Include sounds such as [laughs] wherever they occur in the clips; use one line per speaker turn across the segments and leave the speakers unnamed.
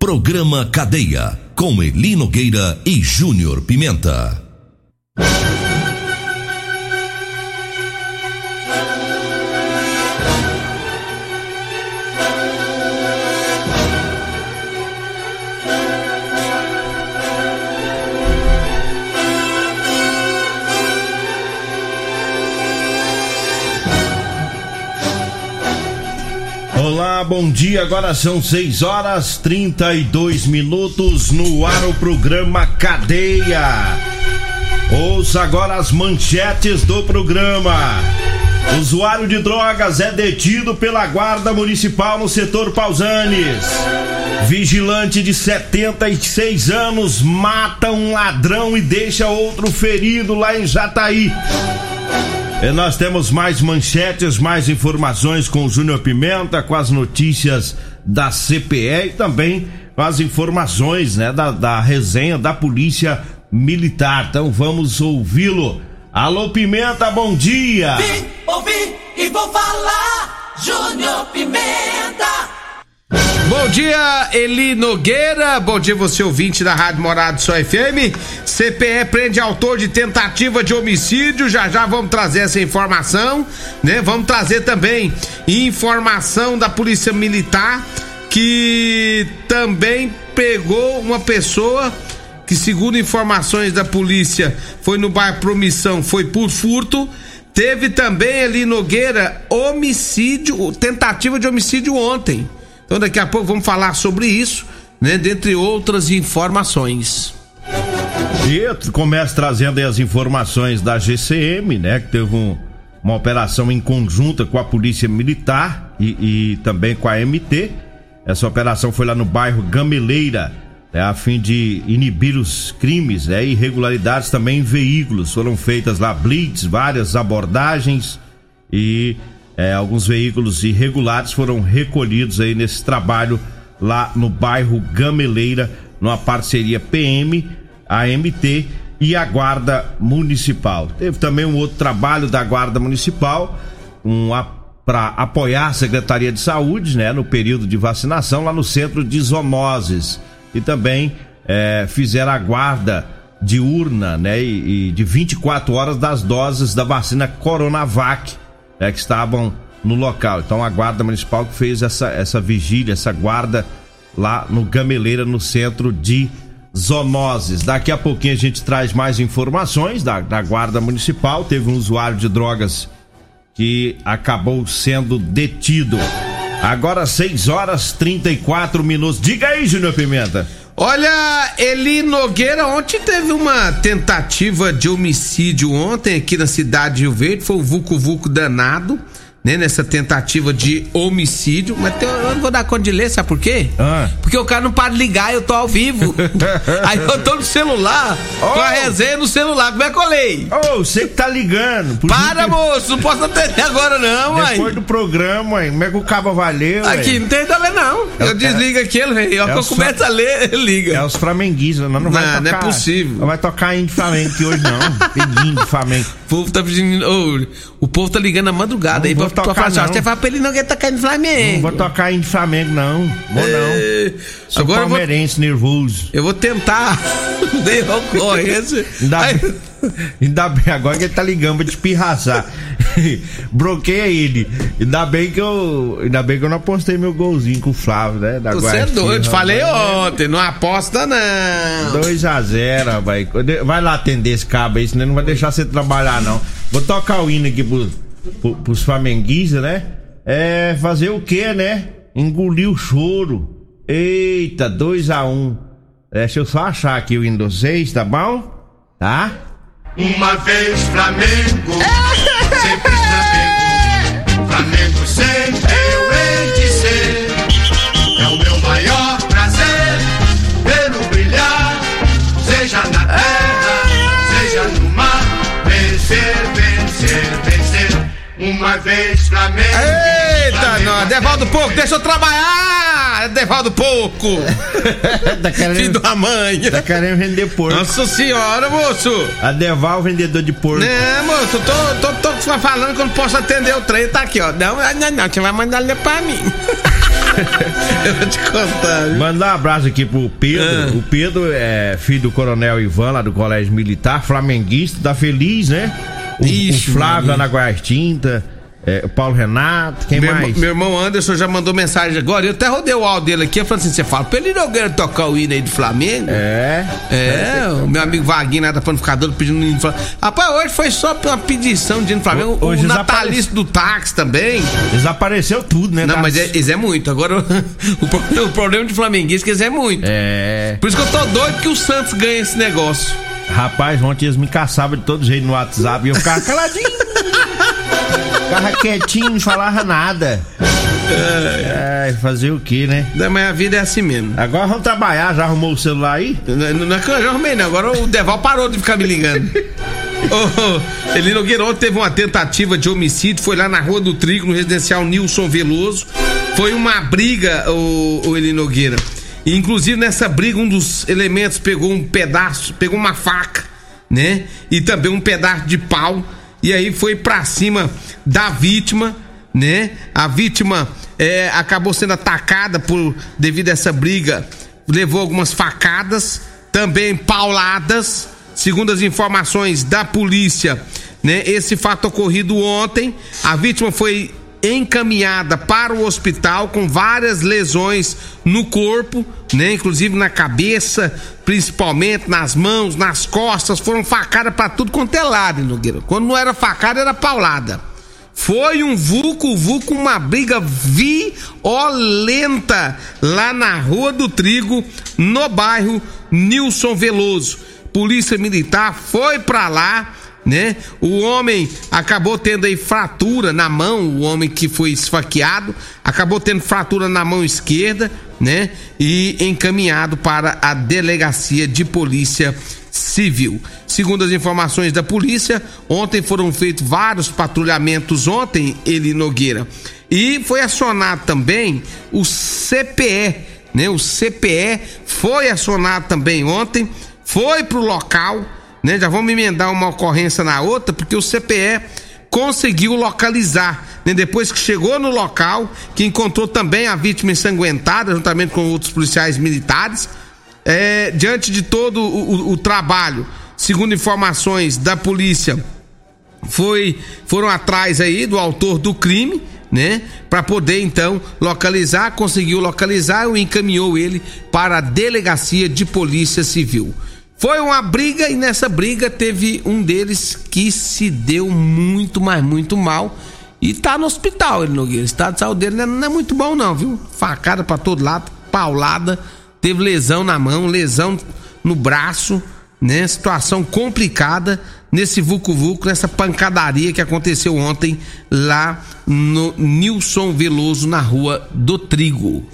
Programa Cadeia. Com Eli Nogueira e Júnior Pimenta.
Bom dia. Agora são 6 horas 32 minutos no ar o programa Cadeia. Ouça agora as manchetes do programa. Usuário de drogas é detido pela Guarda Municipal no setor Pausanes. Vigilante de 76 anos mata um ladrão e deixa outro ferido lá em Jataí. Nós temos mais manchetes, mais informações com o Júnior Pimenta, com as notícias da CPE e também com as informações né, da, da resenha da Polícia Militar. Então vamos ouvi-lo. Alô Pimenta, bom dia!
Vim, ouvi e vou falar, Júnior Pimenta!
Bom dia, Eli Nogueira. Bom dia, você ouvinte da Rádio Morado Só FM. CPE prende autor de tentativa de homicídio. Já já vamos trazer essa informação, né? Vamos trazer também informação da Polícia Militar que também pegou uma pessoa que, segundo informações da polícia, foi no bairro Promissão, foi por furto. Teve também ali Nogueira homicídio, tentativa de homicídio ontem. Então daqui a pouco vamos falar sobre isso, né? Dentre outras informações.
E começa trazendo aí as informações da GCM, né? Que teve um, uma operação em conjunta com a Polícia Militar e, e, também com a MT. Essa operação foi lá no bairro Gameleira, né, a fim de inibir os crimes né, irregularidades também em veículos. Foram feitas lá blitz, várias abordagens e é, alguns veículos irregulares foram recolhidos aí nesse trabalho lá no bairro Gameleira, numa parceria PM, AMT e a Guarda Municipal. Teve também um outro trabalho da Guarda Municipal, um para apoiar a Secretaria de Saúde, né, no período de vacinação lá no centro de zoonoses e também é, fizeram a guarda diurna, né, e, e de 24 horas das doses da vacina Coronavac é, que estavam no local. Então a Guarda Municipal que fez essa, essa vigília, essa guarda lá no Gameleira, no centro de zoonoses. Daqui a pouquinho a gente traz mais informações da, da Guarda Municipal. Teve um usuário de drogas que acabou sendo detido. Agora 6 horas 34 minutos. Diga aí, Júnior Pimenta.
Olha, Eli Nogueira, ontem teve uma tentativa de homicídio ontem aqui na cidade de Rio Verde, foi o Vucu Vucu danado né, nessa tentativa de homicídio. Mas eu não vou dar conta de ler, sabe por quê? Ah. Porque o cara não para de ligar, eu tô ao vivo. [laughs] Aí eu tô no celular, oh. com a resenha no celular. Como é que eu leio?
Ô, oh, você que tá ligando.
Para, que... moço, não posso atender agora, não, mãe.
Depois do programa, mãe, como é que o cabo valeu?
Aqui, não tem nada não. É, eu desligo é, aqui, ele, é eu começo a ler, ele liga.
É os flamenguistas, não, não vai não, tocar.
Não é possível.
Não vai tocar em Flamengo aqui hoje, não. Pedindo Flamengo.
O povo tá pedindo. Oh, o povo tá ligando na madrugada aí pra tocar. Falar, assim, você fala pra ele não que tá caindo Flamengo.
Não vou tocar em Flamengo, não. Vou não. É... Sou Agora palmeirense vou... nervoso.
Eu vou tentar. [laughs] Dei ocorrência.
Ainda, aí... ainda bem, agora que ele tá ligando pra te pirraçar. [laughs] Bloqueia ele. Ainda bem que eu. Ainda bem que eu não apostei meu golzinho com o Flávio, né?
Da Você é doido, falei ontem, não aposta não.
2x0, vai. Vai lá atender esse cabo aí, senão não vai deixar você trabalhar, não. Vou tocar o hino aqui pros, pros flamenguistas, né? É fazer o quê, né? Engolir o choro. Eita, 2x1. Um. Deixa eu só achar aqui o hino 6, tá bom? Tá?
Uma vez Flamengo, sempre
deixa eu trabalhar! Devaldo Pouco! [laughs]
tá
Filho
querendo,
da mãe!
tá querendo vender porco.
Nossa senhora, moço!
A Deval, vendedor de porco.
Né, moço, tô, tô, tô só falando que eu não posso atender o trem, tá aqui, ó. Não, não, não, você vai mandar ler pra mim. [laughs] eu vou te contar, viu?
Mandar um abraço aqui pro Pedro.
Ah.
O Pedro é filho do Coronel Ivan, lá do Colégio Militar, flamenguista, tá feliz, né? O,
Ixi,
o Flávio lá na Guarda Tinta, é, o Paulo Renato, quem
Meu,
mais?
meu irmão Anderson já mandou mensagem agora. Eu até rodei o áudio dele aqui. Eu falei assim: você fala pra ele Nogueira tocar o hino aí do Flamengo?
É.
É, o meu amigo Vaguinho lá da panificadora pedindo hino do Flamengo. Rapaz, hoje foi só uma pedição de hino do Flamengo.
Ho- hoje
o natalício do táxi também.
Desapareceu tudo, né?
Não, mas é, eles é muito. Agora, [laughs] o, pro- o problema de flamenguista é que eles é muito.
É.
Por isso que eu tô doido que o Santos ganhe esse negócio.
Rapaz, ontem eles me caçavam de todo jeito no WhatsApp e eu ficava caladinho. [laughs] ficava quietinho, não falava nada. É, fazer o que, né?
Não, Mas a vida é assim mesmo.
Agora vamos trabalhar, já arrumou o celular aí?
Não, não, é que eu já arrumei, não. Agora o Deval parou de ficar me ligando. [laughs] Ô, Eli Nogueira ontem teve uma tentativa de homicídio, foi lá na Rua do Trigo, no residencial Nilson Veloso. Foi uma briga, o, o Eli Nogueira. E, inclusive nessa briga, um dos elementos pegou um pedaço, pegou uma faca, né? E também um pedaço de pau. E aí foi pra cima da vítima, né? A vítima é, acabou sendo atacada por devido a essa briga, levou algumas facadas, também pauladas, segundo as informações da polícia, né? Esse fato ocorrido ontem, a vítima foi encaminhada para o hospital com várias lesões no corpo, né? Inclusive na cabeça, principalmente nas mãos, nas costas, foram facadas para tudo quanto é lado, Nogueira. Quando não era facada, era paulada. Foi um vulco, vulco, uma briga violenta lá na Rua do Trigo, no bairro Nilson Veloso. Polícia Militar foi pra lá, né? O homem acabou tendo aí fratura na mão, o homem que foi esfaqueado, acabou tendo fratura na mão esquerda, né? E encaminhado para a delegacia de polícia civil. Segundo as informações da polícia, ontem foram feitos vários patrulhamentos ontem, ele Nogueira. E foi acionado também o CPE, né? O CPE foi acionado também ontem, foi pro local, né? Já vamos emendar uma ocorrência na outra, porque o CPE conseguiu localizar, né? Depois que chegou no local, que encontrou também a vítima ensanguentada, juntamente com outros policiais militares, é, diante de todo o, o- o trabalho, segundo informações da polícia, foi foram atrás aí do autor do crime, né? Para poder então localizar, conseguiu localizar e encaminhou ele para a delegacia de polícia civil. Foi uma briga e nessa briga teve um deles que se deu muito, mas muito mal e tá no hospital, ele Nogueira. O estado de saúde dele não é, muito bom não, viu? Facada para todo lado, paulada, teve lesão na mão, lesão no braço, né? Situação complicada nesse Vucu Vucu, nessa pancadaria que aconteceu ontem lá no Nilson Veloso, na Rua do Trigo.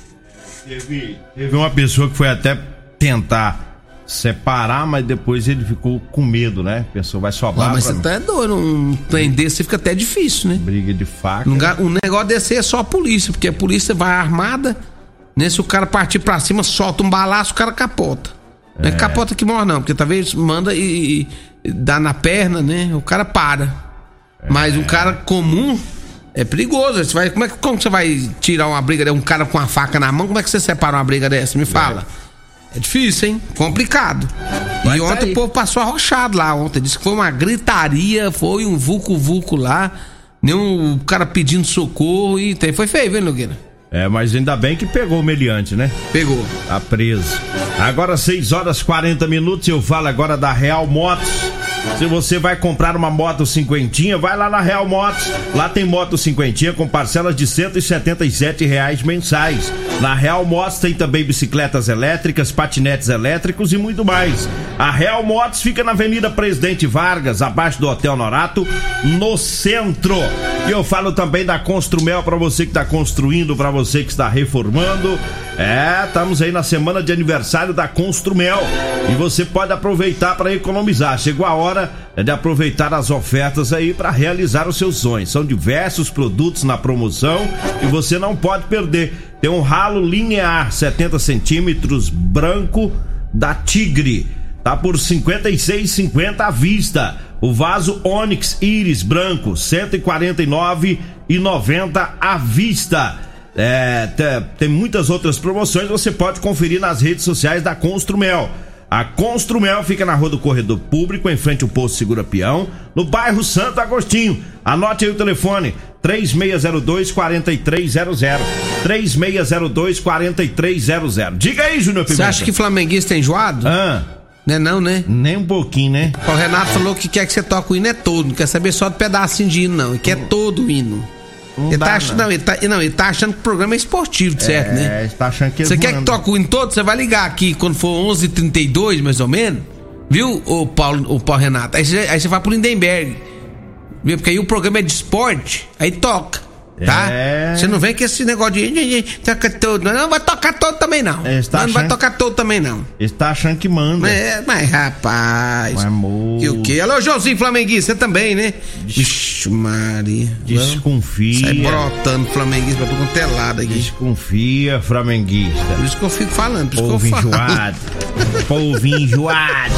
Teve, teve uma pessoa que foi até tentar separar, mas depois ele ficou com medo, né? Pensou, vai sobrar
Ah, mas você tá é doido, um trem desse fica até difícil, né?
briga de faca.
Um, um negócio desse é só a polícia, porque a polícia vai armada, né? Se o cara partir pra cima, solta um balaço, o cara capota. Não é capota que morre, não, porque talvez manda e, e dá na perna, né? O cara para. Mas um cara comum é perigoso. Você vai, como, é, que- como você vai tirar uma briga de um cara com a faca na mão? Como é que você separa uma briga dessa? Me fala. É difícil, hein? Complicado.
Mas
e
tá
ontem o povo passou arrochado lá ontem. Disse que foi uma gritaria, foi um vulco-vulco lá. Nenhum cara pedindo socorro e tem. Foi feio, viu, Nogueira?
É, mas ainda bem que pegou o meliante, né?
Pegou.
Tá preso. Agora 6 horas 40 minutos, eu falo agora da Real Motos. Se você vai comprar uma moto cinquentinha, vai lá na Real Motos. Lá tem moto cinquentinha com parcelas de 177 reais mensais. Na Real Motos tem também bicicletas elétricas, patinetes elétricos e muito mais. A Real Motos fica na Avenida Presidente Vargas, abaixo do Hotel Norato, no centro. E eu falo também da Construmel para você que está construindo, para você que está reformando. É, estamos aí na semana de aniversário da Construmel e você pode aproveitar para economizar. Chegou a hora hora de aproveitar as ofertas aí para realizar os seus sonhos. São diversos produtos na promoção e você não pode perder. Tem um ralo linear 70 centímetros branco da Tigre. Tá por 56,50 à vista. O vaso Onyx Iris branco 149,90 à vista. É, tem muitas outras promoções, você pode conferir nas redes sociais da Construmel. A Construmel fica na Rua do Corredor Público, em frente ao posto Segura Peão, no bairro Santo Agostinho. Anote aí o telefone: 3602 4300. 3602 4300. Diga aí, Júnior
Pimenta. Você acha que flamenguista é enjoado?
Ah.
Não é não, né?
Nem um pouquinho, né?
O Renato falou que quer que você toque o hino é todo, não quer saber só do pedacinho de hino, não. Ele quer todo o hino. Não, ele, tá achando, não. ele, tá, não, ele tá achando que o programa é esportivo, certo, né?
É, ele tá achando que
Você quer que toque o hino todo? Você vai ligar aqui quando for 11h32, mais ou menos. Viu, o Paulo, o Paulo Renato? Aí você, aí você vai pro Lindenberg. Viu? Porque aí o programa é de esporte, aí toca. Tá? É... Você não vem com esse negócio de toca todo. Não, vai tocar todo também não. É, tá não, achando... vai tocar todo também não.
Ele tá achando que manda.
É, mas rapaz. Mas, amor. Que o quê? Alô, Joãozinho Flamenguista, você também, né? Ixi, Maria.
Desconfia.
Sai brotando flamenguista pra tu telado aqui.
Desconfia, flamenguista.
Por isso que eu fico falando, por isso
Povo
que eu
enjoado. [laughs] Povo enjoado.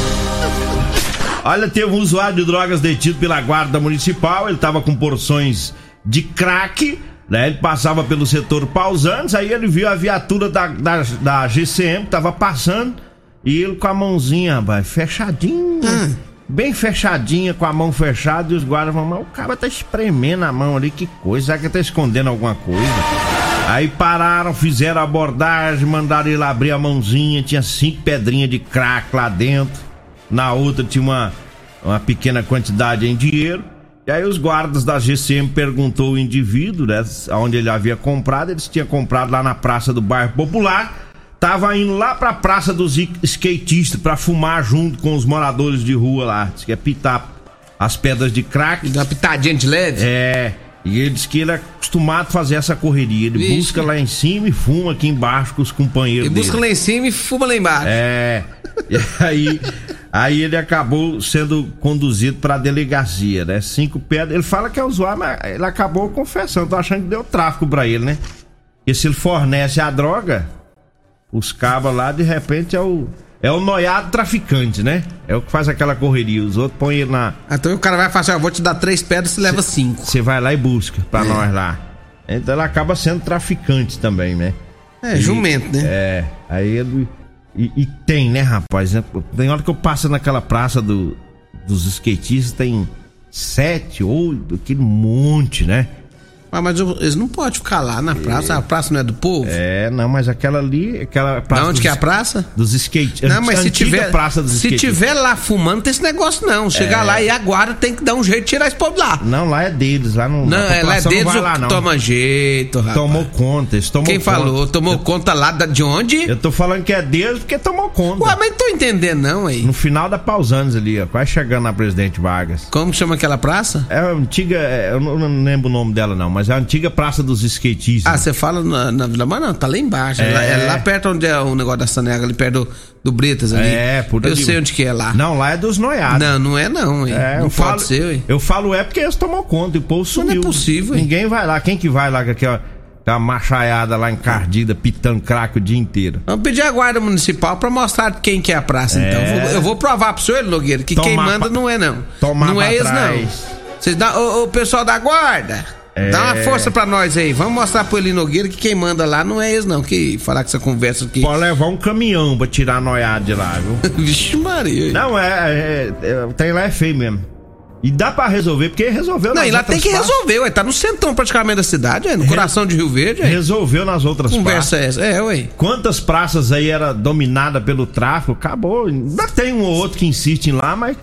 Olha, teve um usuário de drogas detido pela guarda municipal. Ele tava com porções de crack, né? Ele passava pelo setor Pausantes, aí ele viu a viatura da, da, da GCM que tava passando e ele com a mãozinha, rapaz, fechadinha. Hum. Bem fechadinha, com a mão fechada, e os guardas vão, mas o cara tá espremendo a mão ali, que coisa, será que tá escondendo alguma coisa? Aí pararam, fizeram a abordagem, mandaram ele abrir a mãozinha, tinha cinco pedrinhas de crack lá dentro. Na outra tinha uma, uma pequena quantidade em dinheiro. E aí os guardas da GCM perguntou o indivíduo, né, onde ele havia comprado, eles tinham comprado lá na praça do bairro Popular, tava indo lá pra praça dos skatistas para fumar junto com os moradores de rua lá, diz que é pitar as pedras de crack.
Uma pitadinha de leve?
É. E ele disse que ele é acostumado a fazer essa correria. Ele Vixe. busca lá em cima e fuma aqui embaixo com os companheiros. Ele
busca lá em cima e fuma lá embaixo.
É. E aí Aí ele acabou sendo conduzido para a delegacia, né? Cinco pedras. Ele fala que é usuário, mas ele acabou confessando. Tô achando que deu tráfico para ele, né? E se ele fornece a droga, os cabos lá, de repente, é o. É o noiado traficante, né? É o que faz aquela correria. Os outros põem ele na.
Então o cara vai falar assim: eu vou te dar três pedras, você leva cinco.
Você vai lá e busca pra é. nós lá. Então ele acaba sendo traficante também, né?
É, e, jumento, né?
É. Aí ele e, e, tem, né, rapaz? Tem hora que eu passo naquela praça do, dos skatistas, tem sete, oito, aquele monte, né?
Ah, mas eles não podem ficar lá na praça, é. a praça não é do povo?
É, não, mas aquela ali, aquela
praça. onde dos, que é a praça?
Dos skate.
Não, mas se tiver, praça dos se tiver lá fumando, tem esse negócio não. Chegar é. lá e agora tem que dar um jeito de tirar esse povo lá.
Não, lá é deles, lá não.
Não, é, lá é deles não lá, não. toma jeito, rapaz.
Tomou conta, eles tomou
Quem conta. falou? Tomou eu, conta lá de onde?
Eu tô falando que é deles porque tomou conta.
Ué, mas não tô entendendo não aí.
No final da Pausanes ali, ó, quase chegando na Presidente Vargas.
Como chama aquela praça?
É a antiga, é, eu não lembro o nome dela não, mas é a antiga praça dos Skatistas.
Ah, você fala na, na Vila Mar? Não, tá lá embaixo. É. Lá, é lá perto onde é o negócio da Sanega, ali perto do, do Bretas ali.
É, por
Eu sei onde que é lá.
Não, lá é dos noiados.
Não, não é não, hein? É, não pode
falo,
ser, hein?
Eu falo é porque eles tomam conta e o povo sumiu.
Não é possível, hein?
Ninguém vai lá. Quem que vai lá com aquela uma machaiada lá encardida, pitando crack o dia inteiro.
Vamos pedir a guarda municipal pra mostrar quem que é a praça, então. é. então. Eu vou, eu vou provar pro senhor, Nogueira, que Tomar quem manda pra... não é não.
Tomar
não é
eles,
não. Vocês dão, o, o pessoal da guarda, é... Dá uma força pra nós aí. Vamos mostrar pro Eli Nogueira que quem manda lá não é eles, não. Que falar que essa conversa aqui.
Pode levar um caminhão pra tirar a noiada de lá, viu? [laughs]
Vixe, Maria.
Não, é, é, é. Tem lá é feio mesmo. E dá pra resolver, porque resolveu
Não, e lá tem que partes. resolver, ué. Tá no centrão praticamente da cidade, ué, no Re... coração de Rio Verde. Ué.
Resolveu nas outras
Conversa praças. Conversa é essa, é, ué.
Quantas praças aí era dominada pelo tráfico? Acabou. Ainda tem um ou outro que insiste em lá, mas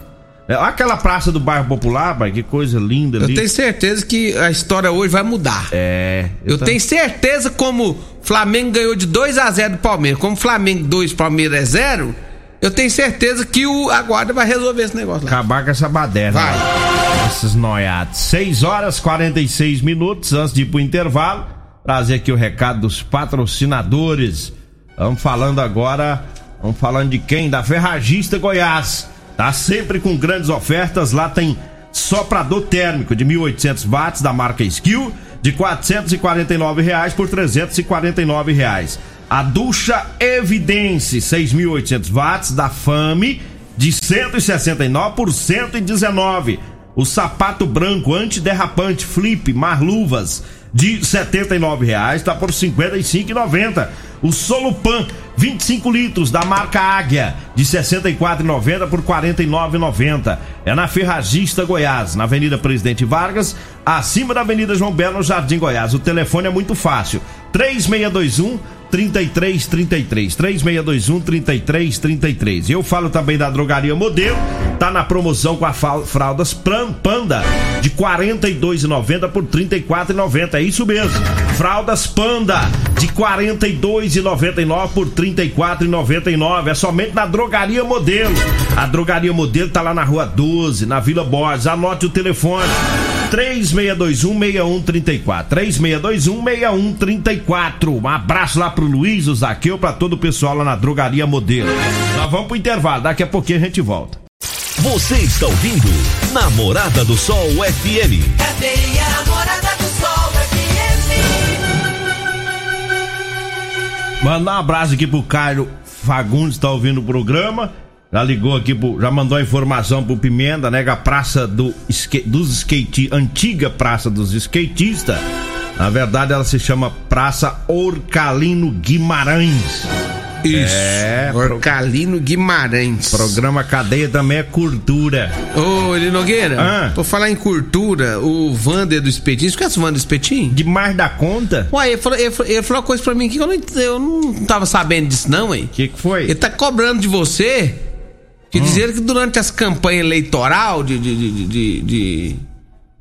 aquela praça do bairro Popular, pai, que coisa linda ali.
Eu tenho certeza que a história hoje vai mudar.
É.
Eu, eu tenho certeza como Flamengo ganhou de 2 a 0 do Palmeiras, como Flamengo 2, Palmeiras é 0, eu tenho certeza que o, a guarda vai resolver esse negócio lá.
Acabar com essa baderna.
Vai.
Esses noiados. 6 horas 46 minutos antes de ir pro intervalo. Trazer aqui o recado dos patrocinadores. Vamos falando agora, vamos falando de quem? Da Ferragista Goiás Tá sempre com grandes ofertas. Lá tem soprador térmico de 1.800 watts da marca Skill de 449 reais por 349 reais. A ducha Evidence 6.800 watts da Fame de 169 por 119. O sapato branco antiderrapante Flip Marluvas de 79 reais tá por R$ 55,90. O Solupan 25 litros da marca Águia de R$ 64,90 por R$ 49,90. É na Ferragista Goiás, na Avenida Presidente Vargas, acima da Avenida João Belo, no Jardim Goiás. O telefone é muito fácil: 3621 3333 3621 3333. Eu falo também da drogaria Modelo, tá na promoção com a fraldas Panda de 42,90 por 34,90. É isso mesmo. Fraldas Panda de 42,99 por 34,99. É somente na drogaria Modelo. A drogaria Modelo tá lá na Rua 12, na Vila Borges. Anote o telefone. 3621-6134. 3621-6134. Um abraço lá pro Luiz, o Zaqueu, pra todo o pessoal lá na Drogaria Modelo. Nós vamos pro intervalo, daqui a pouquinho a gente volta.
Você está ouvindo Namorada do Sol FM.
Cadê a Namorada do Sol FM?
Mandar um abraço aqui pro Caio Fagundes, tá ouvindo o programa. Já ligou aqui, pro, já mandou a informação pro Pimenta, né? Que a praça do, dos skate, antiga praça dos skatistas. Na verdade, ela se chama Praça Orcalino Guimarães.
Isso.
É,
Orcalino Guimarães.
Programa Cadeia também é cultura.
Ô, Eli Nogueira,
Ah.
por falar em cultura, o Vander do Espetinho, você conhece o Vander do Espetinho?
Demais da conta?
Uai, ele falou, ele, falou, ele falou uma coisa pra mim que eu não, eu não tava sabendo disso, não, hein?
O que, que foi?
Ele tá cobrando de você que dizer que durante as campanhas eleitoral de, de, de, de, de,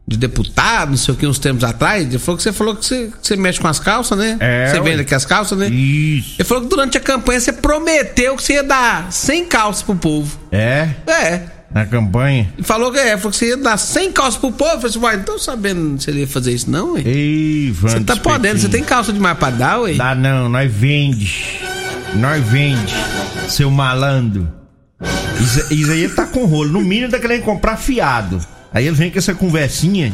de deputado, não sei o que, uns tempos atrás, ele falou que você falou que você, que você mexe com as calças, né?
É,
Você vende aqui as calças, né?
Isso.
Ele falou que durante a campanha você prometeu que você ia dar 100 calças pro povo.
É?
É.
Na campanha?
Ele falou que é, falou que você ia dar 100 calças pro povo. Eu falei assim, uai, não tô sabendo se ele ia fazer isso, não, ué.
Ei,
Você tá podendo, você tem calça demais pra dar, ué?
Dá não, nós vende. Nós vende, seu malandro. Isso, aí tá com rolo. No mínimo tá querendo comprar fiado. Aí ele vem com essa conversinha.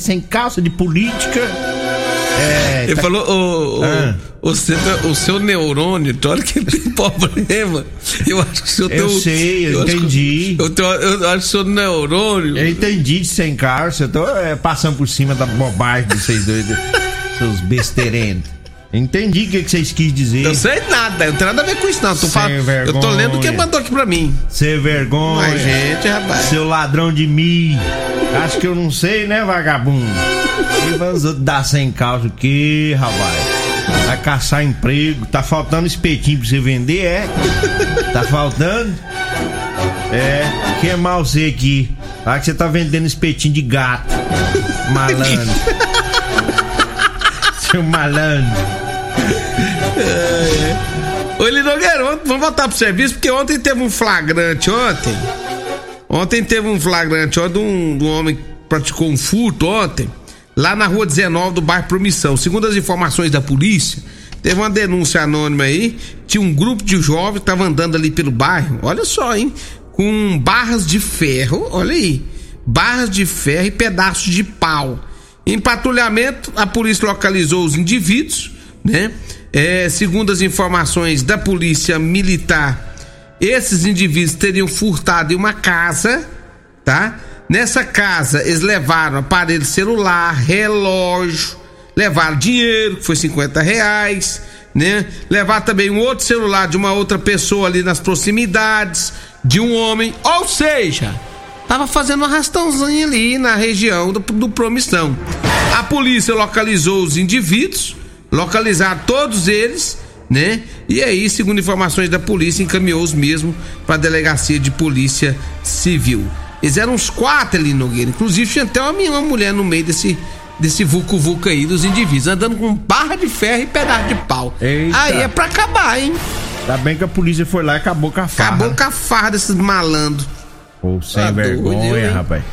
Sem calça de política. É,
Ele
tá-
falou, o,
Ah.
o, seu, o seu neurônio, hora que ele tem [laughs] problema, eu acho que o seu
Eu
teu-
sei, eu
acho que-
entendi.
Eu, tenho- eu acho que o seu neurônio.
eu entendi de sem calça. Eu tô é, passando por cima da bobagem de vocês dois. [laughs] Seus besteirentos. Entendi o que, que vocês quis dizer.
Eu sei nada, eu não tenho nada a ver com isso, não. Tô
Sem
falando, eu tô
vergonha.
lendo o que mandou aqui pra mim.
Ser vergonha.
Mas, gente, rapaz.
Seu ladrão de mim. Acho que eu não sei, né, vagabundo? E vamos dar sem calça o quê, rapaz? Vai caçar emprego. Tá faltando espetinho pra você vender, é? Tá faltando? É, que é mal você aqui. Ah, que você tá vendendo espetinho de gato. Malandro. [laughs] Seu malandro.
Eli Nogueira, vamos- voltar pro serviço, porque ontem teve um flagrante, ontem. Ontem teve um flagrante, ó, de um, de um homem que praticou um furto ontem, lá na rua 19 do bairro Promissão. Segundo as informações da polícia, teve uma denúncia anônima aí, tinha um grupo de jovens que tava andando ali pelo bairro, olha só, hein, com barras de ferro, olha aí, barras de ferro e pedaços de pau. Em patrulhamento, a polícia localizou os indivíduos, né? É, segundo as informações da polícia militar, esses indivíduos teriam furtado em uma casa, tá? Nessa casa, eles levaram aparelho celular, relógio, levaram dinheiro, que foi 50 reais, né? Levaram também um outro celular de uma outra pessoa ali nas proximidades, de um homem, ou seja, tava fazendo um arrastãozinho ali na região do, do Promissão. A polícia localizou os indivíduos, localizaram todos eles, né? E aí, segundo informações da polícia, encaminhou os mesmos para a delegacia de polícia civil. Eles eram uns quatro ali, Nogueira. Inclusive, tinha até uma, uma mulher no meio desse, desse vucu-vucu aí dos indivíduos, andando com barra de ferro e pedaço de pau.
Eita.
Aí é pra acabar, hein?
Ainda bem que a polícia foi lá e acabou com a farra.
Acabou com a farra desses malandros.
Pô, sem
Tá
vergonha, rapaz.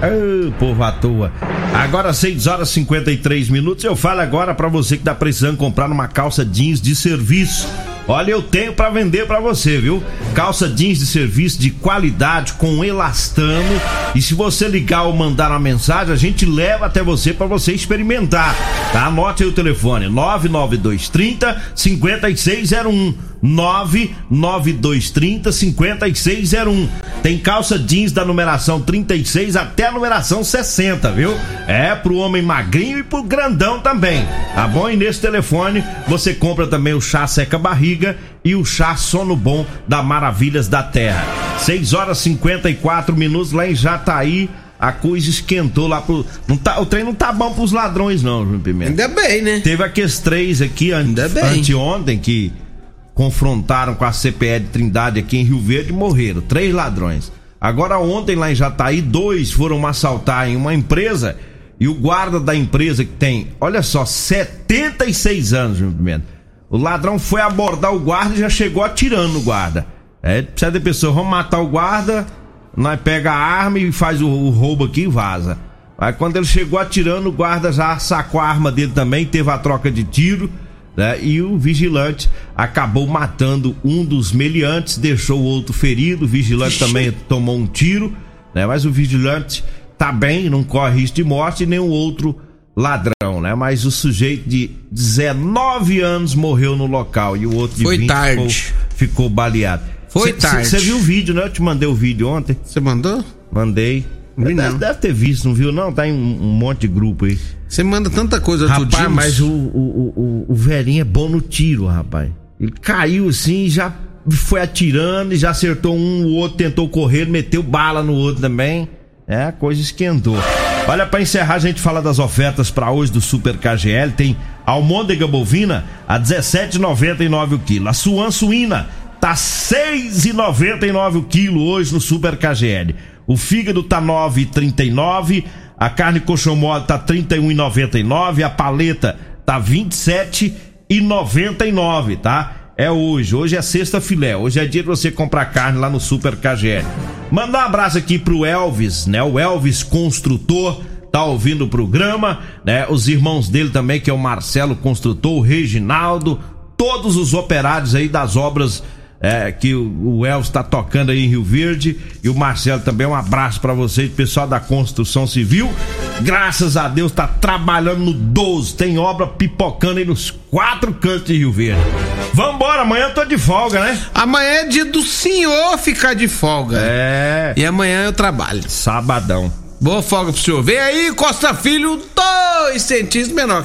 Ô, povo à toa. Agora 6 horas e 53 minutos. Eu falo agora pra você que tá precisando comprar uma calça jeans de serviço. Olha, eu tenho para vender para você, viu? Calça jeans de serviço de qualidade com elastano. E se você ligar ou mandar uma mensagem, a gente leva até você para você experimentar. Tá? Anote aí o telefone: 99230 5601. 99230 5601. Tem calça jeans da numeração 36 até a numeração 60, viu? É pro homem magrinho e pro grandão também. Tá bom? E nesse telefone você compra também o chá seca barriga e o chá sono bom da Maravilhas da Terra. 6 horas 54 minutos lá em Jataí. A coisa esquentou lá pro. Não tá, o trem não tá bom pros ladrões, não, João Pimenta.
Ainda bem, né?
Teve aqueles três aqui anteontem que confrontaram com a CPE de Trindade aqui em Rio Verde e morreram. Três ladrões. Agora, ontem lá em Jataí, dois foram assaltar em uma empresa e o guarda da empresa que tem, olha só, 76 anos, João Pimenta. O ladrão foi abordar o guarda e já chegou atirando no guarda. É, precisa de pessoa, vamos matar o guarda, nós pega a arma e faz o, o roubo aqui e vaza. Aí quando ele chegou atirando, o guarda já sacou a arma dele também, teve a troca de tiro, né? E o vigilante acabou matando um dos meliantes, deixou o outro ferido, o vigilante também tomou um tiro, né? Mas o vigilante tá bem, não corre risco de morte, nem o outro ladrão, né? Mas o sujeito de 19 anos morreu no local e o outro de
Foi
20
tarde.
ficou, ficou baleado.
Foi
Cê-
tarde.
Você viu o vídeo, né? Eu te mandei o vídeo ontem.
Você mandou?
Mandei.
Vi
deve,
não.
deve ter visto, não viu? Não, tá em um, um monte de grupo aí.
Você manda tanta coisa
Rapaz,
dia,
mas o, o, o, o velhinho é bom no tiro, rapaz. Ele caiu assim, já foi atirando e já acertou um, o outro tentou correr, meteu bala no outro também. É, a coisa esquentou. Olha, pra encerrar, a gente fala das ofertas pra hoje do Super KGL. Tem almôndega bovina a 17,99 o quilo. A suan suína tá 6,99 o quilo hoje no Super KGL. O fígado tá 9,39. A carne coxão mole tá 31,99. A paleta tá 27,99, tá? É hoje. Hoje é sexta filé. Hoje é dia de você comprar carne lá no Super KGL. Mandar um abraço aqui pro Elvis, né? O Elvis Construtor tá ouvindo o programa, né? Os irmãos dele também, que é o Marcelo Construtor, o Reginaldo, todos os operários aí das obras é, que o, o Elvis tá tocando aí em Rio Verde e o Marcelo também. Um abraço pra vocês, pessoal da construção civil. Graças a Deus tá trabalhando no 12, tem obra pipocando aí nos quatro cantos de Rio Verde. Vambora, amanhã eu tô de folga, né?
Amanhã é dia do senhor ficar de folga.
É,
E amanhã eu trabalho.
sabadão.
Boa folga pro senhor. Vem aí, Costa Filho, dois centímetros menor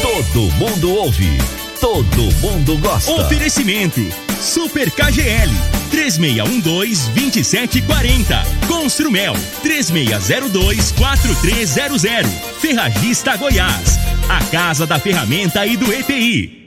Todo mundo ouve. Todo mundo gosta.
Oferecimento Super KGL 3612-2740 Construmel 3602-4300 Ferragista Goiás A Casa da Ferramenta e do EPI